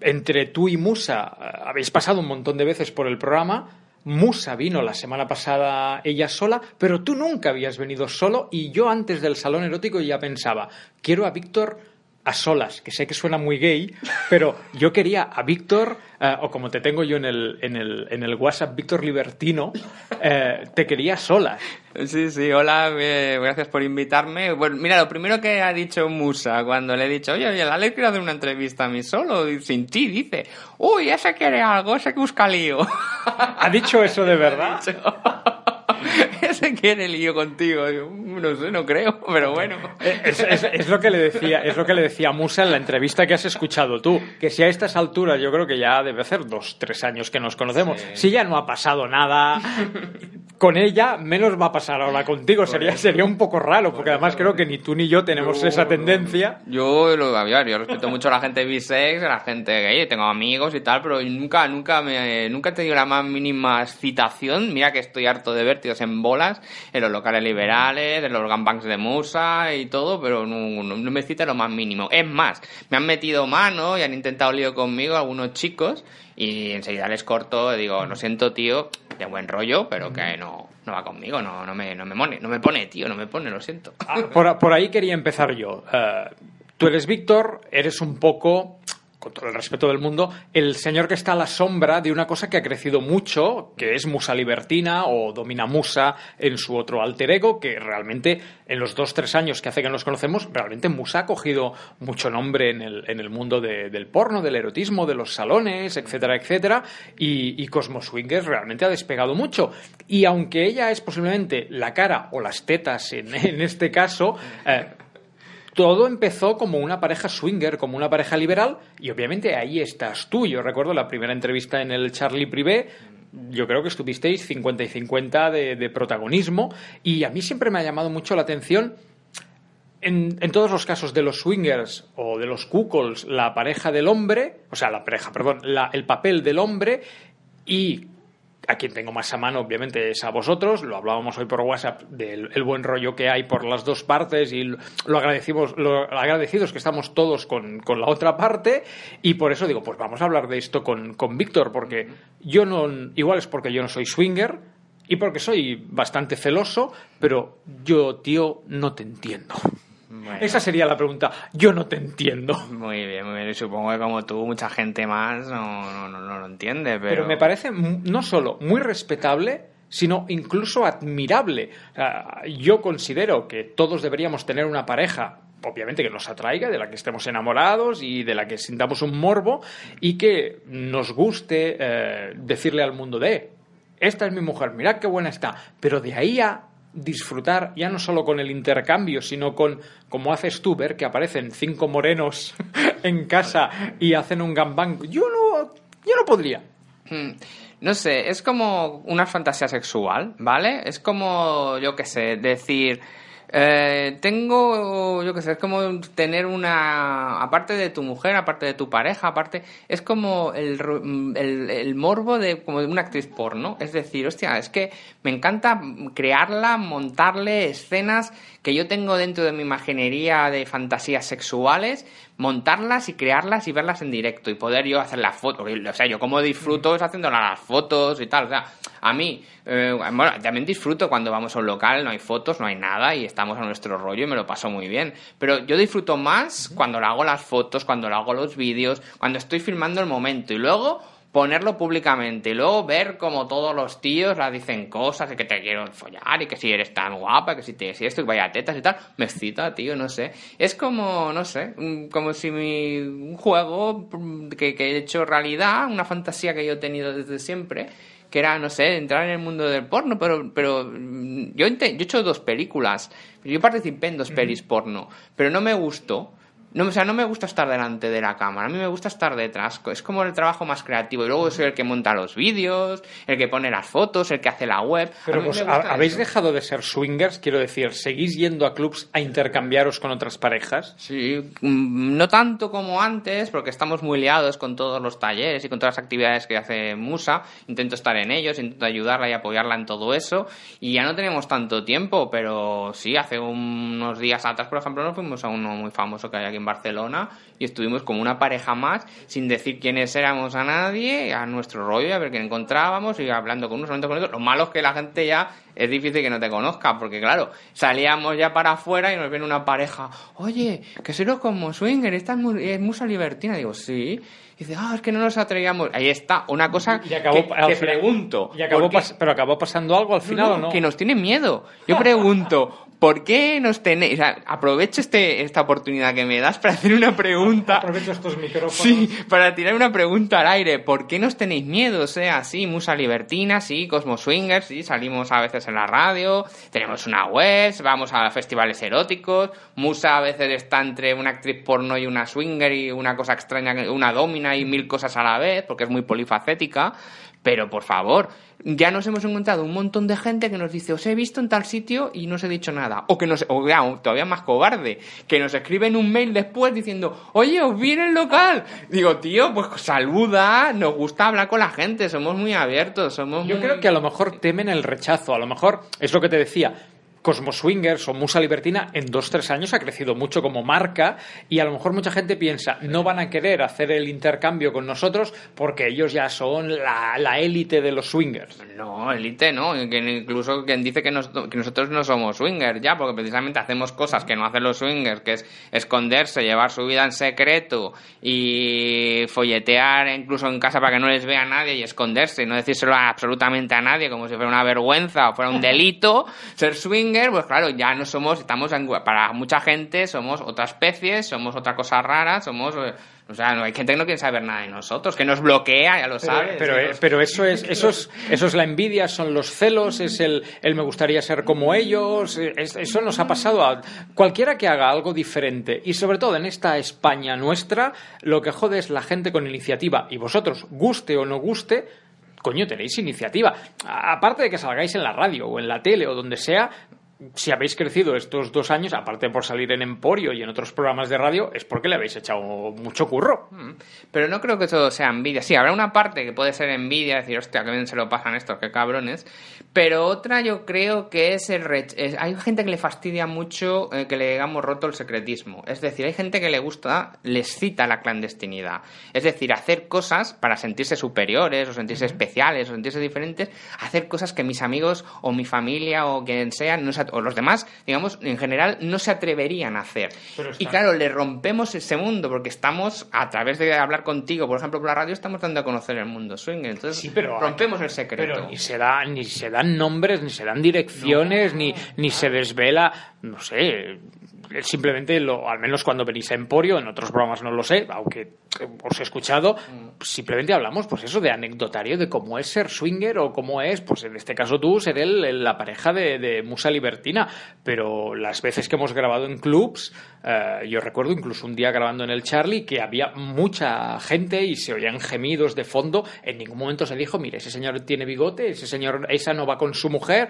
entre tú y Musa eh, habéis pasado un montón de veces por el programa. Musa vino la semana pasada ella sola, pero tú nunca habías venido solo y yo antes del salón erótico ya pensaba, quiero a Víctor a solas, que sé que suena muy gay, pero yo quería a Víctor, eh, o como te tengo yo en el, en el, en el WhatsApp, Víctor Libertino, eh, te quería a solas. Sí, sí, hola, eh, gracias por invitarme. Bueno, mira, lo primero que ha dicho Musa cuando le he dicho, oye, oye, el Alex quiere hacer una entrevista a mí solo, y sin ti, dice, uy, ese quiere algo, ese que busca lío. ¿Ha dicho eso de verdad? quiere lío contigo. Yo, no sé, no creo, pero bueno. Es, es- es lo que le decía, es lo que le decía Musa en la entrevista que has escuchado tú, que si a estas alturas yo creo que ya debe hacer dos, tres años que nos conocemos, si ya no ha pasado nada con ella, menos va a pasar ahora contigo, sería, sería un poco raro, porque además creo que ni tú ni yo tenemos esa tendencia. Yo lo a ver, yo respeto mucho a la gente bisex, a la gente gay, tengo amigos y tal, pero nunca, nunca me, nunca he tenido la más mínima excitación. Mira que estoy harto de ver tíos en bolas, en los locales liberales, en los gangbangs de Musa y todo, pero no, me excita lo más mínimo. Es más, me han metido mano y han intentado lío conmigo algunos chicos y enseguida les corto, digo, lo siento tío, de buen rollo, pero que no, no va conmigo, no, no me, no me pone, no me pone tío, no me pone, lo siento. Ah, Por, por ahí quería empezar yo. Eh, tú eres Víctor, eres un poco, con todo el respeto del mundo, el señor que está a la sombra de una cosa que ha crecido mucho, que es Musa Libertina o Domina Musa en su otro alter ego, que realmente en los dos, tres años que hace que nos conocemos, realmente Musa ha cogido mucho nombre en el, en el mundo de- del porno, del erotismo, de los salones, etcétera, etcétera, y, y Cosmo Swingers realmente ha despegado mucho. Y aunque ella es posiblemente la cara o las tetas en, en este caso, eh, todo empezó como una pareja swinger, como una pareja liberal, y obviamente ahí estás tú. Yo recuerdo la primera entrevista en el Charlie Privé, yo creo que estuvisteis 50 y 50 de, protagonismo, y a mí siempre me ha llamado mucho la atención. En, todos los casos de los swingers o de los cuckolds, la pareja del hombre, o sea, la pareja, perdón, el papel del hombre y a quien tengo más a mano, obviamente, es a vosotros. Lo hablábamos hoy por WhatsApp del el buen rollo que hay por las dos partes y lo, lo agradecimos, lo agradecidos que estamos todos con, con la otra parte. Y por eso digo, pues vamos a hablar de esto con, con Víctor, porque yo no, igual es porque yo no soy swinger y porque soy bastante celoso, pero yo, tío, no te entiendo. Bueno. Esa sería la pregunta. Yo no te entiendo. Muy bien, muy bien. Y supongo que como tú, mucha gente más no, no, no, no lo entiende, pero... Pero me parece no solo muy respetable, sino incluso admirable. Yo considero que todos deberíamos tener una pareja, obviamente que nos atraiga, de la que estemos enamorados y de la que sintamos un morbo y que nos guste eh, decirle al mundo de, esta es mi mujer, mirad qué buena está. Pero de ahí a disfrutar ya no solo con el intercambio, sino con, como haces tú, ver que aparecen cinco morenos en casa y hacen un gambang. Yo no, yo no podría. Hmm. No sé, es como una fantasía sexual, ¿vale? Es como, yo qué sé, decir, eh, tengo, yo qué sé, es como tener una, aparte de tu mujer, aparte de tu pareja, aparte, es como el, ro- el, el morbo de, como de una actriz porno. Es decir, hostia, es que me encanta crearla, montarle escenas que yo tengo dentro de mi imaginería de fantasías sexuales, montarlas y crearlas y verlas en directo y poder yo hacer las fotos. O sea, yo como disfruto es haciendo las fotos y tal. O sea, a mí, eh, bueno, también disfruto cuando vamos a un local, no hay fotos, no hay nada y estamos a nuestro rollo y me lo paso muy bien. Pero yo disfruto más cuando le hago las fotos, cuando le hago los vídeos, cuando estoy filmando el momento y luego ponerlo públicamente y luego ver como todos los tíos la dicen cosas y que te quiero follar y que si eres tan guapa, que si tienes esto y vaya tetas y tal, me excita, tío, no sé. Es como, no sé, mm, como si mi un juego mm, que, que he hecho realidad, una fantasía que yo he tenido desde siempre, que era, no sé, entrar en el mundo del porno, pero, pero mm, yo, yo he hecho dos películas, yo participé en dos pelis porno, pero no me gustó. No, o sea, no me gusta estar delante de la cámara, a mí me gusta estar detrás. Es como el trabajo más creativo. Y luego soy el que monta los vídeos, el que pone las fotos, el que hace la web. Pero pues, me gusta ¿ha- ¿habéis eso. dejado de ser swingers? Quiero decir, ¿seguís yendo a clubs a intercambiaros con otras parejas? Sí, mm, no tanto como antes, porque estamos muy liados con todos los talleres y con todas las actividades que hace Musa. Intento estar en ellos, intento ayudarla y apoyarla en todo eso. Y ya no tenemos tanto tiempo, pero sí, hace unos días atrás, por ejemplo, nos fuimos a uno muy famoso que hay aquí en Barcelona y estuvimos como una pareja más, sin decir quiénes éramos a nadie, a nuestro rollo, a ver quién encontrábamos y hablando con unos, hablando con otros. Lo malo es que la gente ya es difícil que no te conozca, porque claro, salíamos ya para afuera y nos viene una pareja, oye, que soy como swinger, esta es, mu- es musa libertina. Digo, sí. Y dice, ah, es que no nos atrevíamos. Ahí está, una cosa Y acabó- que, que final- pregunto. Y acabó pero acabó pasando algo al final No, o no? Que nos tiene miedo. Yo pregunto, ¿por qué nos tenéis? O sea, aprovecho este, esta oportunidad que me das para hacer una pregunta. Aprovecho estos micrófonos. Sí, para tirar una pregunta al aire. ¿Por qué nos tenéis miedo? O sea, sí, Musa Libertina, sí, Cosmo Swingers, sí, salimos a veces en la radio, tenemos una web, vamos a festivales eróticos, Musa a veces está entre una actriz porno y una swinger y una cosa extraña, una domina y mil cosas a la vez, porque es muy polifacética. Pero por favor, ya nos hemos encontrado un montón de gente que nos dice, os he visto en tal sitio y no os he dicho nada. O que nos, o ya, todavía más cobarde, que nos escriben un mail después diciendo, oye, os vi en el local. Digo, tío, pues saluda, nos gusta hablar con la gente, somos muy abiertos, somos Yo muy- creo que a lo mejor temen el rechazo. A lo mejor es lo que te decía. Cosmo Swingers o Musa Libertina en dos tres años ha crecido mucho como marca y a lo mejor mucha gente piensa no van a querer hacer el intercambio con nosotros porque ellos ya son la la élite de los swingers. No, elite no, que incluso quien dice que, nos- que nosotros no somos swingers ya, porque precisamente hacemos cosas que no hacen los swingers, que es esconderse, llevar su vida en secreto y folletear incluso en casa para que no les vea nadie y esconderse y no decírselo absolutamente a nadie como si fuera una vergüenza o fuera un delito ser swinger, pues claro, ya no somos, estamos en- para mucha gente somos otra especie, somos otra cosa rara, somos... eh, O sea, no hay gente que no quiere saber nada de nosotros, que nos bloquea, ya lo sabes. Pero, eh, pero eso es eso es eso es la envidia, son los celos, es el, el me gustaría ser como ellos, eh, es- eso nos ha pasado a cualquiera que haga algo diferente y sobre todo en esta España nuestra, lo que jode es la gente con iniciativa y vosotros, guste o no guste, coño, tenéis iniciativa. Aparte de que salgáis en la radio o en la tele o donde sea, si habéis crecido estos dos años, aparte por salir en Emporio y en otros programas de radio, es porque le habéis echado mucho curro. Mm. Pero no creo que todo sea envidia. Sí, habrá una parte que puede ser envidia, decir, hostia, que bien se lo pasan estos, qué cabrones. Pero otra yo creo que es el... hay gente que le fastidia mucho eh, que le hagamos roto el secretismo. Es decir, hay gente que le gusta, les cita la clandestinidad. Es decir, hacer cosas para sentirse superiores o sentirse especiales o sentirse diferentes, hacer cosas que mis amigos o mi familia o quien sea, no se o los demás, digamos, en general, no se atreverían a hacer. Y claro, le rompemos ese mundo porque estamos, a través de hablar contigo, por ejemplo, por la radio, estamos dando a conocer el mundo swing. Entonces, Sí, pero- rompemos el secreto. Pero ni se, da, ni se dan nombres, ni se dan direcciones, ni, ni se desvela, no sé, simplemente, lo, al menos cuando venís a Emporio, en otros programas no lo sé, aunque eh, os he escuchado, simplemente hablamos, pues eso, de anecdotario de cómo es ser swinger o cómo es, pues en este caso tú, ser el, el- la pareja de, de Musa Libertina. Pero las veces que hemos grabado en clubs, eh, yo recuerdo incluso un día grabando en el Charlie que había mucha gente y se oían gemidos de fondo. En ningún momento se dijo, mire, ese señor tiene bigote, ese señor, esa no va con su mujer.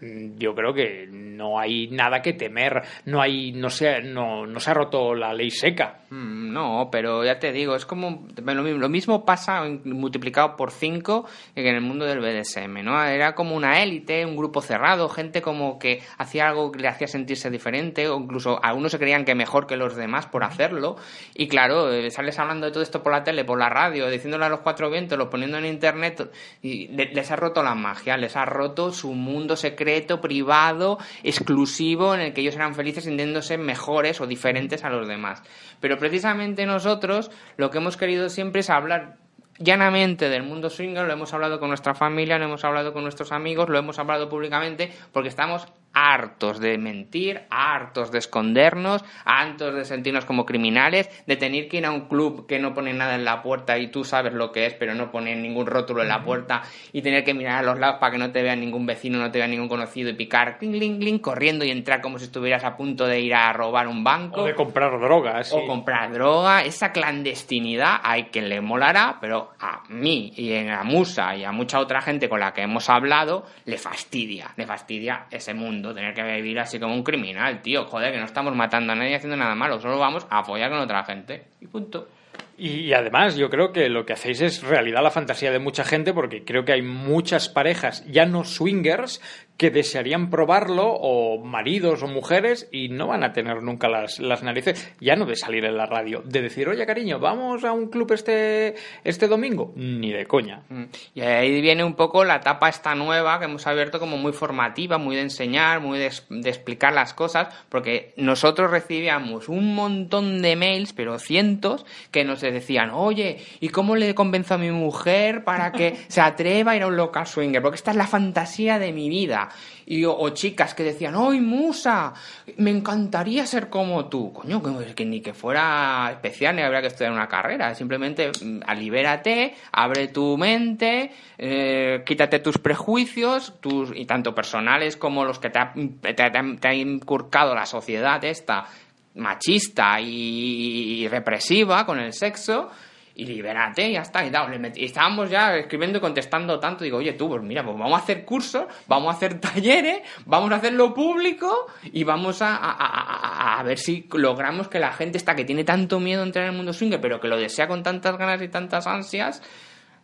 Mm, Yo creo que no hay nada que temer, no hay, no se, no, no se ha roto la ley seca. Mm, No, pero ya te digo, es como lo mismo, lo mismo pasa multiplicado por 5 que en el mundo del BDSM, ¿no? Era como una élite, un grupo cerrado, gente como que hacía algo que le hacía sentirse diferente, o incluso algunos se creían que mejor que los demás por hacerlo. Y claro, eh, sales hablando de todo esto por la tele, por la radio, diciéndole a los cuatro vientos, lo poniendo en internet, y le- les ha roto la magia, les ha roto su mundo secreto, privado, exclusivo, en el que ellos eran felices sintiéndose mejores o diferentes a los demás. Pero precisamente nosotros lo que hemos querido siempre es hablar llanamente del mundo swinger, lo hemos hablado con nuestra familia, lo hemos hablado con nuestros amigos, lo hemos hablado públicamente, porque estamos hartos de mentir, hartos de escondernos, hartos de sentirnos como criminales, de tener que ir a un club que no pone nada en la puerta y tú sabes lo que es, pero no pone ningún rótulo en la puerta y tener que mirar a los lados para que no te vea ningún vecino, no te vea ningún conocido y picar cling, cling, cling, corriendo y entrar como si estuvieras a punto de ir a robar un banco. O de comprar drogas. o comprar droga, esa clandestinidad hay quien le molará, pero a mí y a Musa y a mucha otra gente con la que hemos hablado le fastidia, le fastidia ese mundo, tener que vivir así como un criminal, tío, joder, que no estamos matando a nadie haciendo nada malo, solo vamos a apoyar con otra gente y punto. Y además yo creo que lo que hacéis es realidad la fantasía de mucha gente porque creo que hay muchas parejas, ya no swingers, que desearían probarlo o maridos o mujeres y no van a tener nunca las, las narices, ya no de salir en la radio, de decir, oye cariño, vamos a un club este, este domingo, ni de coña. Mm. Y ahí viene un poco la etapa esta nueva que hemos abierto como muy formativa, muy de enseñar, muy de, de explicar las cosas, porque nosotros recibíamos un montón de mails, pero cientos, que nos decían, oye, ¿y cómo le convenzo a mi mujer para que se atreva a ir a un local swinger? Porque esta es la fantasía de mi vida. Y, o, chicas que decían, ¡ay, musa! Me encantaría ser como tú. Coño, que, que ni que fuera especial ni habría que estudiar una carrera. Simplemente mm, libérate, abre tu mente, eh, quítate tus prejuicios, tus, y tanto personales como los que te ha, te, te- te ha incurcado la sociedad esta machista y, y represiva con el sexo y libérate, ya está. Y, y estábamos ya escribiendo y contestando tanto. Digo, oye, tú, pues mira, pues vamos a hacer cursos, vamos a hacer talleres, vamos a hacerlo público y vamos a, a- a- a- ver si logramos que la gente esta que tiene tanto miedo a entrar en el mundo swinger, pero que lo desea con tantas ganas y tantas ansias,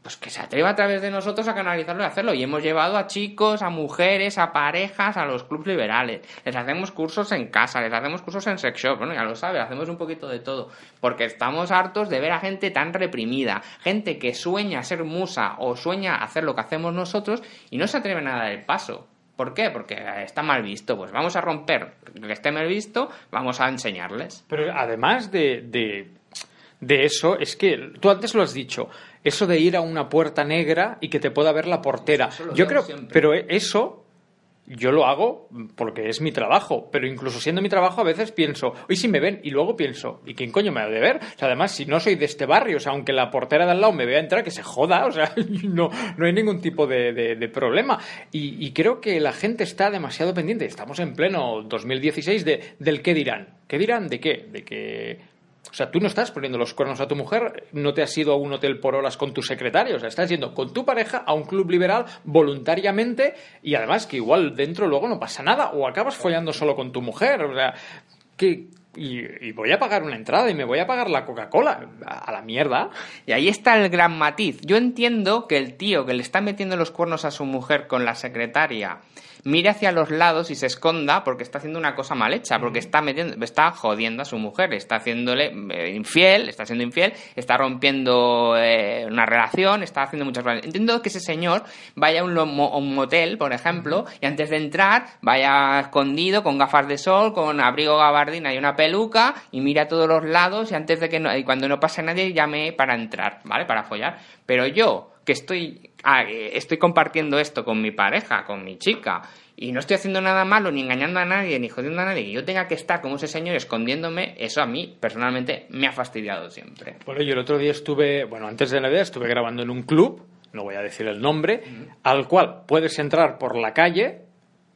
pues que se atreva a través de nosotros a canalizarlo y hacerlo. Y hemos llevado a chicos, a mujeres, a parejas, a los clubs liberales. Les hacemos cursos en casa, les hacemos cursos en sex shop, bueno, ya lo sabes, hacemos un poquito de todo. Porque estamos hartos de ver a gente tan reprimida, gente que sueña ser musa o sueña hacer lo que hacemos nosotros y no se atreven a dar el paso. ¿Por qué? Porque está mal visto. Pues vamos a romper lo que esté mal visto, vamos a enseñarles. Pero además de, de, de eso, es que tú antes lo has dicho, eso de ir a una puerta negra y que te pueda ver la portera. Yo creo, siempre. pero eso yo lo hago porque es mi trabajo, pero incluso siendo mi trabajo a veces pienso, hoy si me ven y luego pienso, ¿y quién coño me ha de ver? O sea, además, si no soy de este barrio, o sea, aunque la portera de al lado me vea entrar, que se joda, o sea, no, no hay ningún tipo de, de- de problema. Y, y creo que la gente está demasiado pendiente, estamos en pleno 2016 de, del qué dirán. ¿Qué dirán de qué? De que o sea, tú no estás poniendo los cuernos a tu mujer, no te has ido a un hotel por horas con tu secretario, o sea, estás yendo con tu pareja a un club liberal voluntariamente y además que igual dentro luego no pasa nada o acabas follando solo con tu mujer, o sea, que... Y, y voy a pagar una entrada y me voy a pagar la Coca-Cola. A, a la mierda. Y ahí está el gran matiz. Yo entiendo que el tío que le está metiendo los cuernos a su mujer con la secretaria mire hacia los lados y se esconda porque está haciendo una cosa mal hecha, porque está metiendo, está jodiendo a su mujer, está haciéndole eh, infiel, está siendo infiel, está rompiendo eh, una relación, está haciendo muchas cosas. Entiendo que ese señor vaya a un, a un motel, por ejemplo, y antes de entrar vaya escondido con gafas de sol, con abrigo gabardina y una peluca y mira a todos los lados y antes de que no, y cuando no pase nadie llame para entrar, ¿vale? Para follar. Pero yo, que estoy, ah, eh, estoy compartiendo esto con mi pareja, con mi chica, y no estoy haciendo nada malo, ni engañando a nadie, ni jodiendo a nadie, y yo tenga que estar como ese señor escondiéndome, eso a mí personalmente me ha fastidiado siempre. Bueno, yo el otro día estuve, bueno, antes de Navidad estuve grabando en un club, no voy a decir el nombre, al cual puedes entrar por la calle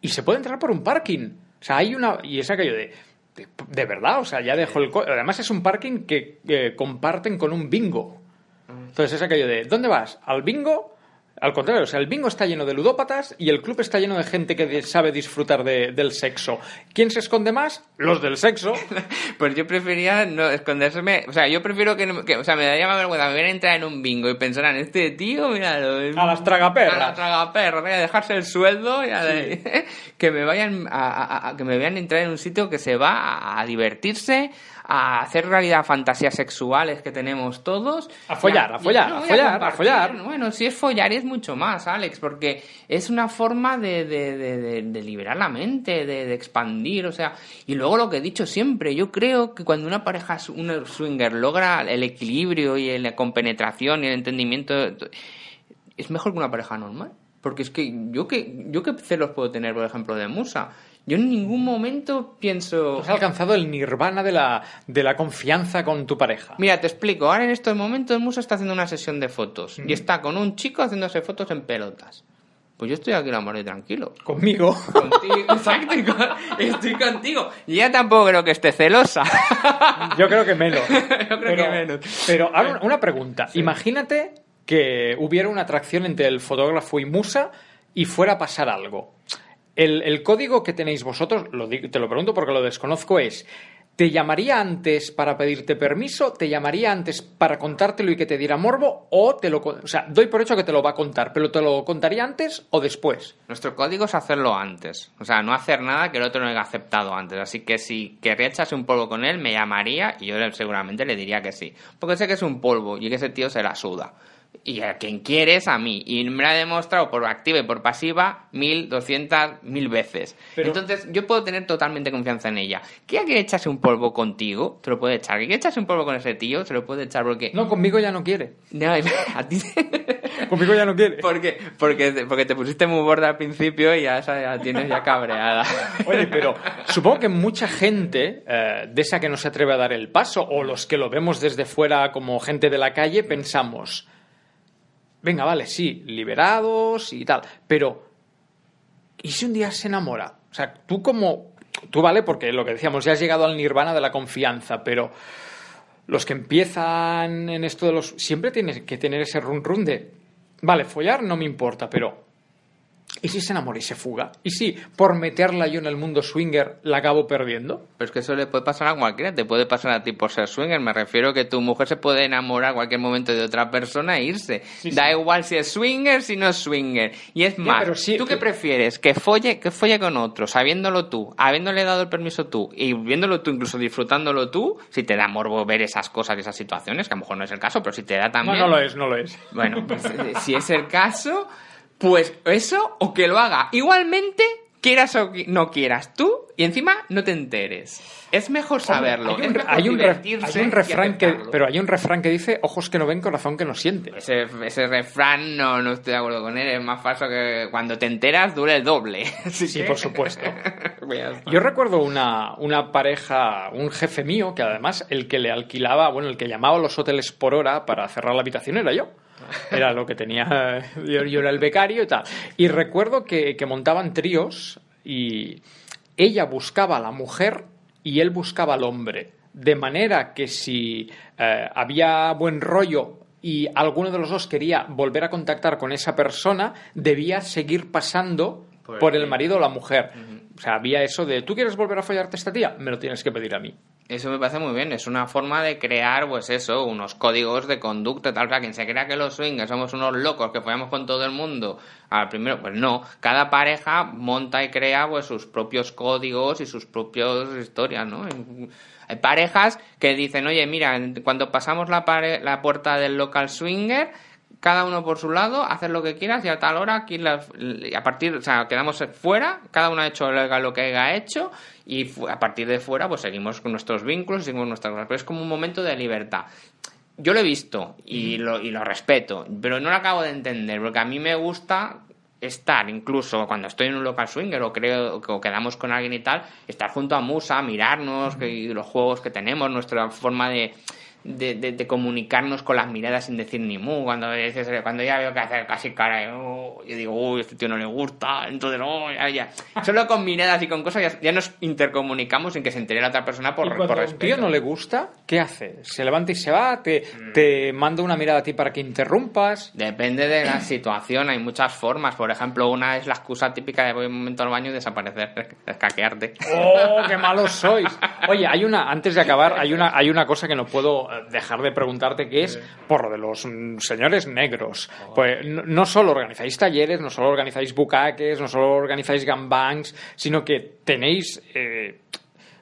y se puede entrar por un parking. O sea, hay una... Y es aquello de... De, de verdad, o sea, ya dejo el... Además es un parking que eh, comparten con un bingo. Entonces es aquello de, ¿dónde vas? ¿Al bingo? Al contrario, o sea, el bingo está lleno de ludópatas y el club está lleno de gente que sabe disfrutar de- del sexo. ¿Quién se esconde más? Los del sexo. Pues yo prefería no esconderme, o sea, yo prefiero que, no- que- o sea, me daría más vergüenza me viera entrar en un bingo y pensaran, este tío, míralo. A las tragaperras. A las tragaperras, voy a dejarse el sueldo y a de- que me vayan a, a- a- que me vean entrar en un sitio que se va a, a divertirse, a hacer realidad fantasías sexuales que tenemos todos. A follar, Y a follar, a follar, a follar. Bueno, si es follar es mucho más, Alex, porque es una forma de, de- de- liberar la mente, de, expandir, o sea, y luego lo que he dicho siempre, yo creo que cuando una pareja, una swinger logra el equilibrio y la compenetración y el entendimiento, es mejor que una pareja normal. Porque es que yo que yo qué celos puedo tener, por ejemplo, de Musa. Yo en ningún momento pienso... Has alcanzado el nirvana de la, de la confianza con tu pareja. Mira, te explico. Ahora en estos momentos Musa está haciendo una sesión de fotos y está con un chico haciéndose fotos en pelotas. Pues yo estoy aquí la y tranquilo. Conmigo. Contigo, exacto, estoy contigo. Y ella tampoco creo que esté celosa. Yo creo que menos. Yo creo que menos. Pero ahora una- pregunta. Imagínate que hubiera una atracción entre el fotógrafo y Musa y fuera a pasar algo. El, código que tenéis vosotros, lo te lo pregunto porque lo desconozco, es ¿te llamaría antes para pedirte permiso? ¿Te llamaría antes para contártelo y que te diera morbo? ¿O te lo... O sea, doy por hecho que te lo va a contar, pero ¿te lo contaría antes o después? Nuestro código es hacerlo antes. O sea, no hacer nada que el otro no haya aceptado antes. Así que si querría echarse un polvo con él, me llamaría y yo seguramente le diría que sí. Porque sé que es un polvo y que ese tío se la suda. Y a quien quiere es a mí. Y me lo ha demostrado por activa y por pasiva mil, doscientas, mil veces. Pero- Entonces, yo puedo tener totalmente confianza en ella. ¿Que quiere echarse un polvo contigo? Te lo puede echar. ¿Que quiere echarse un polvo con ese tío? Se lo puede echar porque... No, conmigo ya no quiere. No, a ti... Conmigo ya no quiere. Porque, te- porque te pusiste muy borda al principio y ya, ya tienes ya cabreada. Oye, pero supongo que mucha gente eh, de esa que no se atreve a dar el paso, o los que lo vemos desde fuera como gente de la calle, pensamos, venga, vale, sí, liberados y tal, pero ¿y si un día se enamora? O sea, tú como, tú vale, porque lo que decíamos, ya has llegado al nirvana de la confianza, pero los que empiezan en esto de los... Siempre tienes que tener ese run run de, vale, follar no me importa, pero ¿Y si se enamora y se fuga? ¿Y si por meterla yo en el mundo swinger la acabo perdiendo? Pero es que eso le puede pasar a cualquiera, te puede pasar a ti por ser swinger. Me refiero que tu mujer se puede enamorar a cualquier momento de otra persona e irse. da igual si es swinger, si no es swinger. Y es más, sí, ¿tú qué prefieres? ¿Que folle, que folle con otro, sabiéndolo tú, habiéndole dado el permiso tú, y viéndolo tú, incluso disfrutándolo tú? Si te da morbo ver esas cosas y esas situaciones, que a lo mejor no es el caso, pero si te da No, también... no lo es, no lo es. Bueno, pues eh, si es el caso, pues eso o que lo haga igualmente, quieras o no quieras tú, y encima no te enteres. Es mejor saberlo. Hay un, mejor hay un ref- divertirse hay un y refrán que, pero hay un refrán que dice ojos que no ven, corazón que no siente. Ese, ese refrán no, no estoy de acuerdo con él, es más falso que cuando te enteras dura el doble. Sí, que- por supuesto. Pues. Yo recuerdo una, una pareja, un jefe mío, que además el que le alquilaba, bueno, el que llamaba a los hoteles por hora para cerrar la habitación era yo. Era lo que tenía, yo, yo era el becario y tal. Y recuerdo que, que montaban tríos y ella buscaba a la mujer y él buscaba al hombre. De manera que si eh, había buen rollo y alguno de los dos quería volver a contactar con esa persona, debía seguir pasando Por el marido o la mujer. O sea, había eso de, ¿tú quieres volver a follarte a esta tía? Me lo tienes que pedir a mí. Eso me parece muy bien, es una forma de crear, pues eso, unos códigos de conducta, tal, para quien se crea que los swingers somos unos locos que follamos con todo el mundo, al primero, pues no, cada pareja monta y crea pues sus propios códigos y sus propias historias, ¿no? Hay parejas que dicen, oye, mira, cuando pasamos la, la puerta del local swinger, cada uno por su lado, hacer lo que quieras y a tal hora aquí y a partir, o sea, quedamos fuera, cada uno ha hecho lo que haya hecho y a partir de fuera pues seguimos con nuestros vínculos, seguimos nuestras cosas, pero es como un momento de libertad. yo lo he visto y lo, y lo respeto, pero no lo acabo de entender, porque a mí me gusta estar incluso cuando estoy en un local swinger o creo o quedamos con alguien y tal, estar junto a Musa, mirarnos que- los juegos que tenemos, nuestra forma de, de, de- de comunicarnos con las miradas sin decir ni mu. Cuando, cuando ya veo que hace casi cara, "Oh", yo digo, uy, este tío no le gusta, entonces, oh, ya, ya. Solo con miradas y con cosas ya, ya nos intercomunicamos sin que se entere la otra persona por, y por cuando un respeto. tío no le gusta, ¿qué hace? ¿Se levanta y se va? ¿Te, te manda una mirada a ti para que interrumpas? Depende de la situación, hay muchas formas. Por ejemplo, una es la excusa típica de voy un momento al baño y desaparecer, escaquearte. ¡Oh, qué malos sois! Oye, hay una, antes de acabar, hay una, hay una cosa que no puedo eh, dejar de preguntarte, que es por lo de los mm, señores negros. Pues no, no solo organizáis talleres, no solo organizáis bucaques, no solo organizáis gangbangs, sino que tenéis... eh,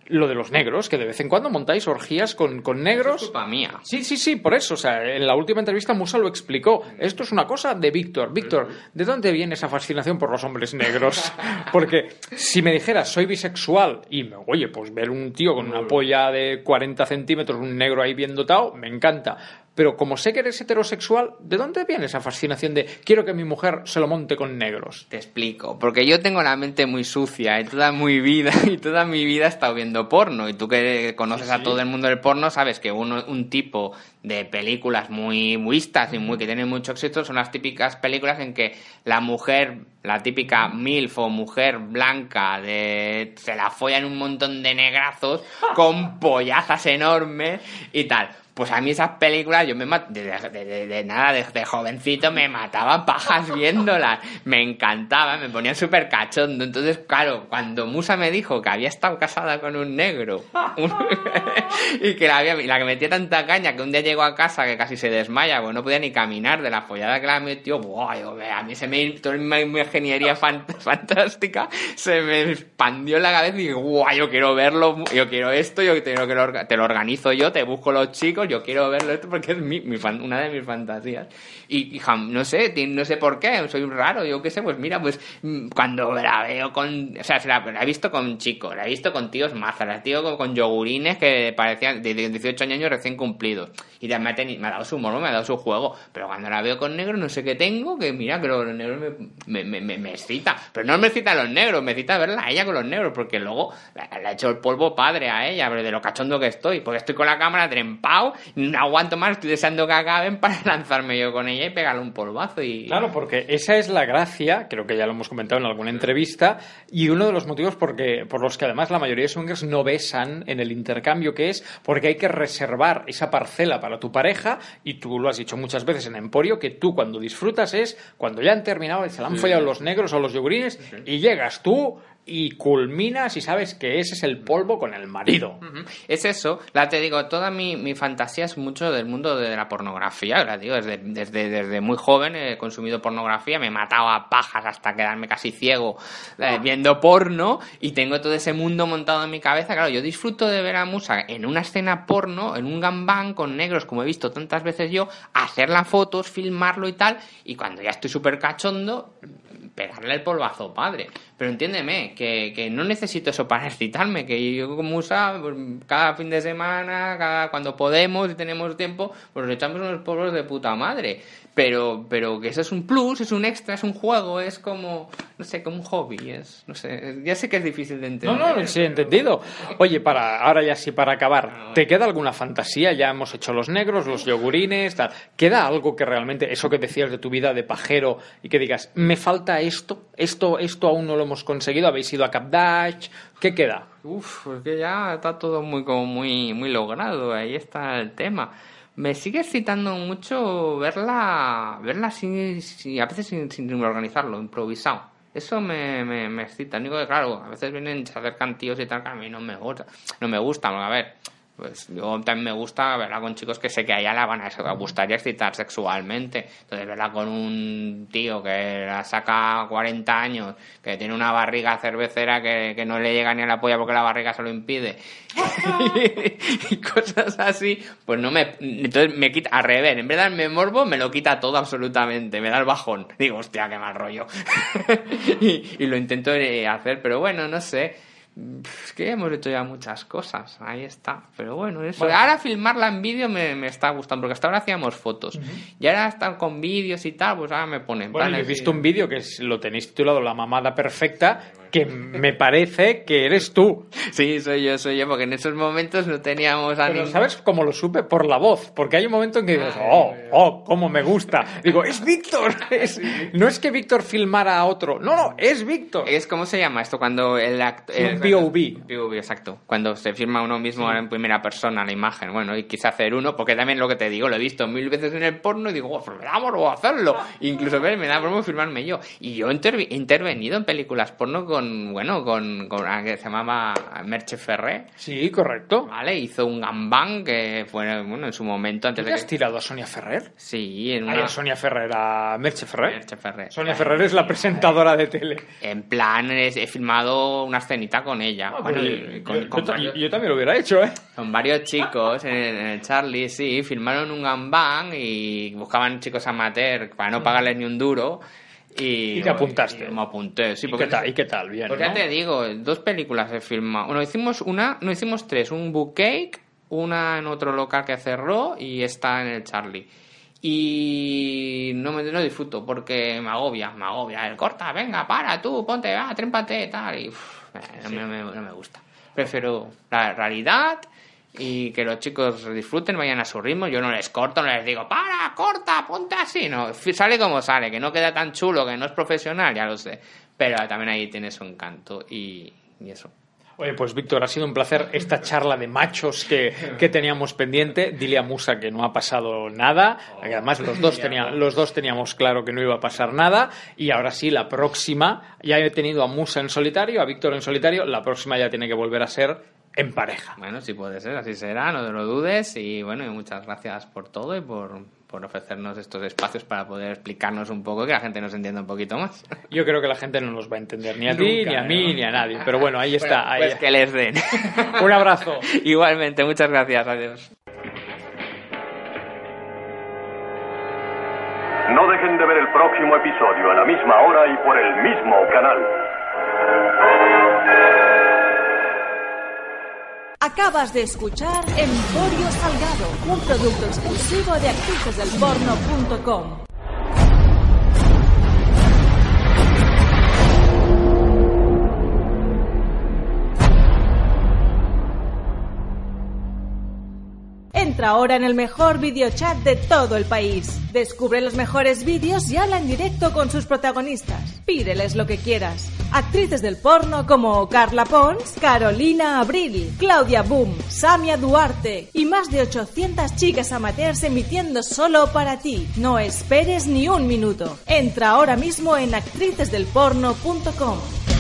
lo de los negros, que de vez en cuando montáis orgías con, con negros. Es culpa mía. Sí, sí, sí, por eso. O sea, en la última entrevista Musa lo explicó. Esto es una cosa de Víctor. Víctor, ¿de dónde viene esa fascinación por los hombres negros? Porque si me dijeras, soy bisexual, y me, oye, pues ver un tío con una polla de 40 centímetros, un negro ahí bien dotado, me encanta. Pero como sé que eres heterosexual, ¿de dónde viene esa fascinación de quiero que mi mujer se lo monte con negros? Te explico, porque yo tengo la mente muy sucia y toda mi vida y toda mi vida he estado viendo porno y tú que conoces a todo el mundo del porno sabes que uno, un tipo de películas muy vistas y muy que tienen mucho éxito son las típicas películas en que la mujer, la típica milf o mujer blanca de se la follan un montón de negrazos con pollazas enormes y tal. Pues a mí esas películas, yo me de, de- de- de nada, de, de jovencito me mataba pajas viéndolas. Me encantaba, me ponía súper cachondo. Entonces, claro, cuando Musa me dijo que había estado casada con un negro y que la, había, la que metía tanta caña que un día llegó a casa que casi se desmaya, pues no podía ni caminar de la follada que la metió, ¡buah! yo, a mí se me toda mi, ingeniería fan- fantástica se me expandió en la cabeza y dije, ¡guau! Yo quiero verlo, yo quiero esto, yo lo orga- te lo organizo yo, te busco los chicos, yo quiero verlo esto porque es mi, mi fan- una de mis fantasías. Y, y jam- no sé, no sé por qué, soy raro, yo qué sé, pues mira, pues mm, cuando la veo con, o sea, se la, la he visto con chicos, la he visto con tíos mazas, la he visto con, con yogurines que parecían de 18 años recién cumplidos. Y me ha, teni- me ha dado su morbo, me ha dado su juego. Pero cuando la veo con negros, no sé qué tengo, que mira, que los negros me, me, me, me, excita. Pero no me excita los negros, me excita verla a ella con los negros, porque luego le ha hecho el polvo padre a ella, pero de lo cachondo que estoy. Porque estoy con la cámara trempado, no aguanto más, estoy deseando que acaben para lanzarme yo con ella y pegarle un polvazo. Y... Claro, porque esa es la gracia, creo que ya lo hemos comentado en alguna entrevista, y uno de los motivos porque, por los que además la mayoría de swingers no besan en el intercambio, que es porque hay que reservar esa parcela para tu pareja, y tú lo has dicho muchas veces en Emporio, que tú cuando disfrutas es cuando ya han terminado se la han follado los negros o los yogurines, y llegas tú y culminas y sabes que ese es el polvo con el marido. Es eso, la te digo, toda mi, mi fantasía es mucho del mundo de la pornografía, la digo, desde, desde, desde muy joven he consumido pornografía, me mataba a pajas hasta quedarme casi ciego eh, viendo porno y tengo todo ese mundo montado en mi cabeza, claro, yo disfruto de ver a Musa en una escena porno, en un gambán con negros, como he visto tantas veces yo, hacer las fotos, filmarlo y tal, y cuando ya estoy súper cachondo, pegarle el polvazo padre. Pero entiéndeme, que, que no necesito eso para excitarme, que yo con Musa, pues, cada fin de semana, cada, cuando podemos y tenemos tiempo, pues nos echamos unos polvos de puta madre. Pero, pero que eso es un plus, es un extra, es un juego, es como, no sé, como un hobby, es, no sé, ya sé que es difícil de No, entender. no, sí, entendido. Oye, para, ahora ya sí, para acabar, ¿te queda alguna fantasía? Ya hemos hecho los negros, los yogurines, tal. ¿Queda algo que realmente, eso que decías de tu vida de pajero y que digas, me falta esto, esto, esto aún no lo hemos conseguido, habéis ido a Capdash, ¿qué queda? Uf, pues que ya está todo muy como muy muy logrado, ahí está el tema. Me sigue excitando mucho verla verla sin, a veces sin, sin organizarlo, improvisado. Eso me, me, me excita. Único que, claro, a veces vienen, se acercan tíos y tal, que a mí no me gusta. No me gusta, porque, a ver, pues yo también me gusta verla con chicos que sé que a ella la van a gustar y excitar sexualmente. Entonces, verla con un tío que la saca a 40 años, que tiene una barriga cervecera que, que no le llega ni a la polla porque la barriga se lo impide, y cosas así, pues no me. Entonces me quita, al revés, en vez de darme morbo, me lo quita todo absolutamente, me da el bajón. Digo, hostia, qué mal rollo. y, y lo intento eh, hacer, pero bueno, no sé. Es que hemos hecho ya muchas cosas, ahí está. Pero bueno, eso. Ahora filmarla en vídeo me, me está gustando, porque hasta ahora hacíamos fotos. Y ahora estar con vídeos y tal, pues ahora me ponen. Bueno, yo he visto un vídeo que es- lo tenéis titulado La mamada perfecta, que me parece que eres tú. Sí, soy yo, soy yo, porque en esos momentos no teníamos a Pero ¿sabes cómo lo supe? Por la voz. Porque hay un momento en que dices, oh, oh, cómo me gusta. Digo, es Víctor. Es- no es que Víctor filmara a otro. No, no, es Víctor. Es ¿Cómo se llama esto? Cuando el actor... POV. POV, exacto. Cuando se firma uno mismo en primera persona la imagen. Bueno, y quise hacer uno, porque también lo que te digo, lo he visto mil veces en el porno y digo, "Oh, pues me da morbo hacerlo. Incluso me da morbo firmarme yo. Y yo he intervenido en películas porno con, bueno, con, con una que se llamaba Merche Ferré. Sí, correcto. ¿Vale? Hizo un gambán que fue, bueno, en su momento antes ¿Tú de te has que... tirado a Sonia Ferrer? Sí, en Ay, una... a Sonia Ferrer, a Merche Ferrer. Merche Ferré. Sonia Ferrer es la presentadora de tele. En plan, he filmado una escenita con ella. Ah, Bueno, y yo, con- yo- con yo- varios- yo también lo hubiera hecho, ¿eh? Con varios chicos en el, en el Charlie, sí, filmaron un gambán y buscaban chicos amateur para no pagarles ni un duro. Y, Y te apuntaste. y me apunté, sí, ¿Y porque qué tal? ¿Y qué tal? Bien, Porque ¿no? ya te digo, dos películas he filmado. Bueno, hicimos una, no hicimos tres, un bookcake, una en otro local que cerró y esta en el Charlie. Y no me no disfruto porque me agobia, me agobia. El corta, venga, para tú, ponte, va, trémpate, tal. Y no, me, no me- no me gusta. Prefiero la realidad y que los chicos disfruten, vayan a su ritmo. Yo no les corto, no les digo, para, corta, ponte así. No, sale como sale, que no queda tan chulo, que no es profesional, ya lo sé. Pero también ahí tiene su encanto y, y eso. Oye, pues Víctor, ha sido un placer esta charla de machos que, que teníamos pendiente. Dile a Musa que no ha pasado nada. además los dos, tenían, los dos teníamos claro que no iba a pasar nada. Y ahora sí, la próxima, ya he tenido a Musa en solitario, a Víctor en solitario, la próxima ya tiene que volver a ser en pareja. Bueno, si puede ser, así será, no te lo dudes. Y bueno, y muchas gracias por todo y por, por ofrecernos estos espacios para poder explicarnos un poco y que la gente nos entienda un poquito más. Yo creo que la gente no nos va a entender, ni a ti, ni a mí, ¿no? ni a nadie. Pero bueno, ahí está. ahí- Pues que les den. Un abrazo. Igualmente, muchas gracias, adiós. No dejen de ver el próximo episodio a la misma hora y por el mismo canal. Acabas de escuchar Emporio Salgado, un producto exclusivo de actricesdelporno.com. Entra ahora en el mejor videochat de todo el país. Descubre los mejores vídeos y habla en directo con sus protagonistas. Pídeles lo que quieras. Actrices del porno como Carla Pons, Carolina Abril, Claudia Boom, Samia Duarte y más de 800 chicas amateurs emitiendo solo para ti. No esperes ni un minuto. Entra ahora mismo en actricesdelporno.com.